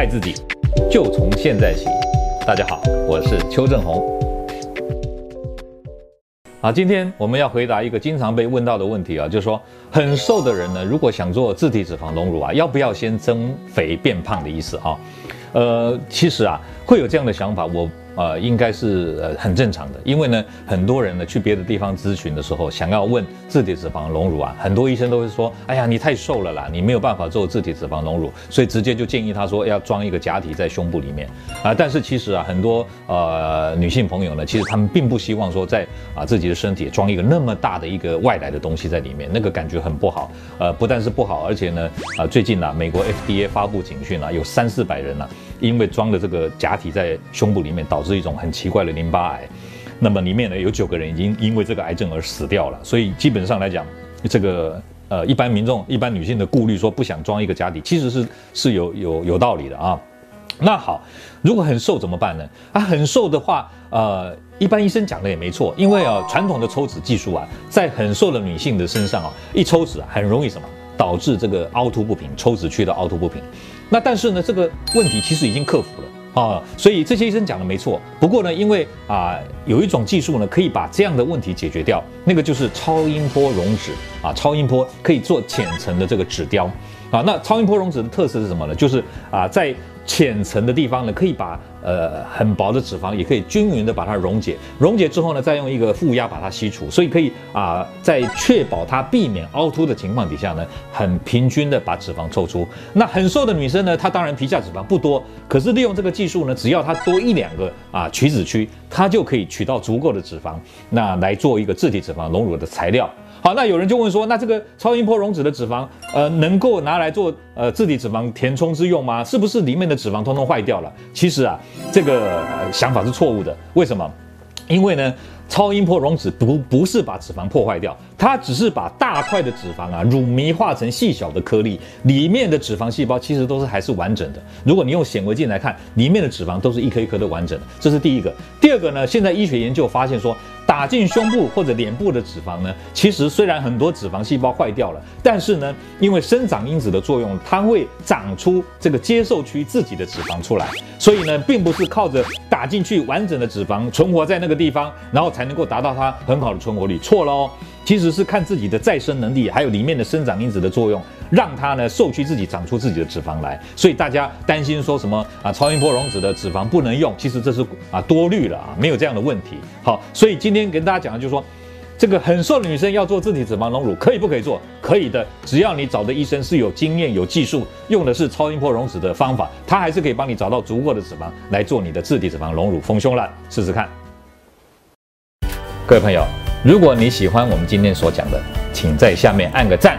爱自己，就从现在起。大家好，我是邱正红。啊，今天我们要回答一个经常被问到的问题啊，就是说很瘦的人呢，如果想做自体脂肪隆乳啊，要不要先增肥变胖的意思啊？呃，其实啊，会有这样的想法，我。呃，应该是呃很正常的，因为呢，很多人呢去别的地方咨询的时候，想要问自体脂肪隆乳啊，很多医生都会说，哎呀，你太瘦了啦，你没有办法做自体脂肪隆乳，所以直接就建议他说要装一个假体在胸部里面啊。但是其实啊，很多呃女性朋友呢，其实她们并不希望说在啊自己的身体装一个那么大的一个外来的东西在里面，那个感觉很不好。呃，不但是不好，而且呢，啊最近啊，美国 FDA 发布警讯啊，有三四百人啊，因为装了这个假体在胸部里面，导致是一种很奇怪的淋巴癌，那么里面呢有九个人已经因为这个癌症而死掉了，所以基本上来讲，这个呃一般民众、一般女性的顾虑说不想装一个假体，其实是是有有有道理的啊。那好，如果很瘦怎么办呢？啊，很瘦的话，呃，一般医生讲的也没错，因为啊传统的抽脂技术啊，在很瘦的女性的身上啊，一抽脂很容易什么导致这个凹凸不平，抽脂区的凹凸不平。那但是呢，这个问题其实已经克服了。啊，所以这些医生讲的没错。不过呢，因为啊，有一种技术呢，可以把这样的问题解决掉，那个就是超音波溶脂啊。超音波可以做浅层的这个脂雕啊。那超音波溶脂的特色是什么呢？就是啊，在浅层的地方呢，可以把呃很薄的脂肪也可以均匀的把它溶解，溶解之后呢，再用一个负压把它吸除，所以可以啊，在确保它避免凹凸的情况底下呢，很平均的把脂肪抽出。那很瘦的女生呢，她当然皮下脂肪不多，可是利用这个技术呢，只要她多一两个啊取脂区，她就可以取到足够的脂肪，那来做一个自体脂肪隆乳的材料。好，那有人就问说，那这个超音波溶脂的脂肪，呃，能够拿来做呃自体脂肪填充之用吗？是不是里面的脂肪通通坏掉了？其实啊，这个、想法是错误的。为什么？因为呢，超音波溶脂不不是把脂肪破坏掉，它只是把大块的脂肪啊乳糜化成细小的颗粒，里面的脂肪细胞其实都是还是完整的。如果你用显微镜来看，里面的脂肪都是一颗一颗的完整的。这是第一个。第二个呢，现在医学研究发现说。打进胸部或者脸部的脂肪呢，其实虽然很多脂肪细胞坏掉了，但是呢，因为生长因子的作用，它会长出这个接受区自己的脂肪出来，所以呢，并不是靠着打进去完整的脂肪存活在那个地方，然后才能够达到它很好的存活率。错了哦。其实是看自己的再生能力，还有里面的生长因子的作用，让它呢受去自己长出自己的脂肪来。所以大家担心说什么啊，超音波溶脂的脂肪不能用，其实这是啊多虑了啊，没有这样的问题。好，所以今天跟大家讲的就是说，这个很瘦的女生要做自体脂肪隆乳，可以不可以做？可以的，只要你找的医生是有经验、有技术，用的是超音波溶脂的方法，他还是可以帮你找到足够的脂肪来做你的自体脂肪隆乳丰胸了，试试看。各位朋友。如果你喜欢我们今天所讲的，请在下面按个赞。